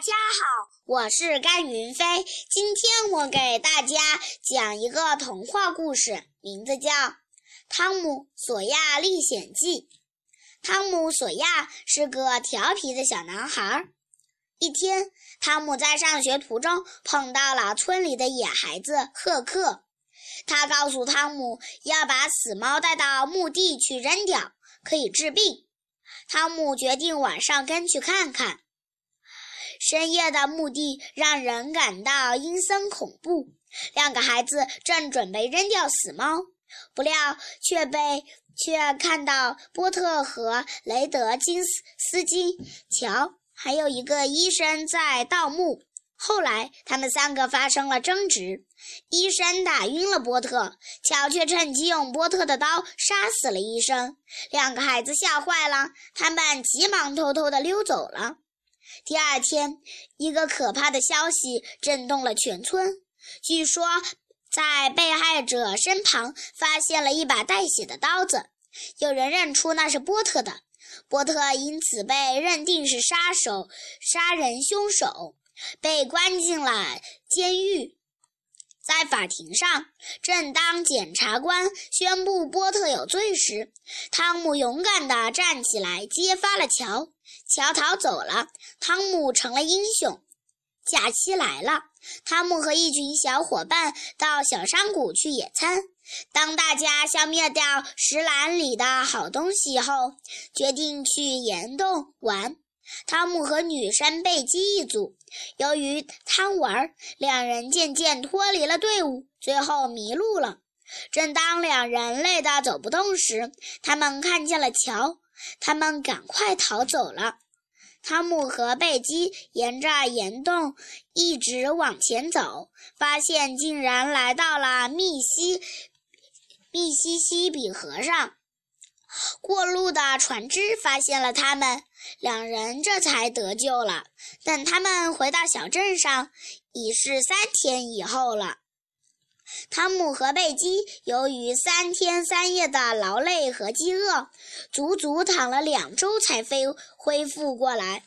家好，我是甘云飞。今天我给大家讲一个童话故事，名字叫《汤姆索亚历险记》。汤姆索亚是个调皮的小男孩。一天，汤姆在上学途中碰到了村里的野孩子赫克，他告诉汤姆要把死猫带到墓地去扔掉，可以治病。汤姆决定晚上跟去看看。深夜的墓地让人感到阴森恐怖。两个孩子正准备扔掉死猫，不料却被却看到波特和雷德金斯斯基乔还有一个医生在盗墓。后来他们三个发生了争执，医生打晕了波特，乔却趁机用波特的刀杀死了医生。两个孩子吓坏了，他们急忙偷偷地溜走了。第二天，一个可怕的消息震动了全村。据说，在被害者身旁发现了一把带血的刀子，有人认出那是波特的。波特因此被认定是杀手、杀人凶手，被关进了监狱。在法庭上，正当检察官宣布波特有罪时，汤姆勇敢地站起来揭发了乔。乔逃走了，汤姆成了英雄。假期来了，汤姆和一群小伙伴到小山谷去野餐。当大家消灭掉石篮里的好东西后，决定去岩洞玩。汤姆和女生贝基一组。由于贪玩，两人渐渐脱离了队伍，最后迷路了。正当两人累得走不动时，他们看见了乔。他们赶快逃走了。汤姆和贝基沿着岩洞一直往前走，发现竟然来到了密西密西西比河上。过路的船只发现了他们，两人这才得救了。等他们回到小镇上，已是三天以后了。汤姆和贝基由于三天三夜的劳累和饥饿，足足躺了两周才飞恢复过来。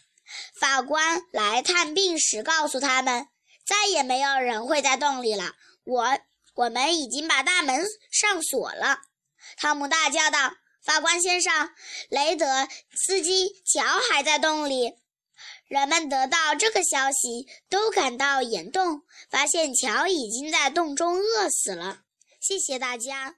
法官来探病时告诉他们，再也没有人会在洞里了。我我们已经把大门上锁了。汤姆大叫道：“法官先生，雷德斯基乔还在洞里。”人们得到这个消息，都赶到岩洞，发现乔已经在洞中饿死了。谢谢大家。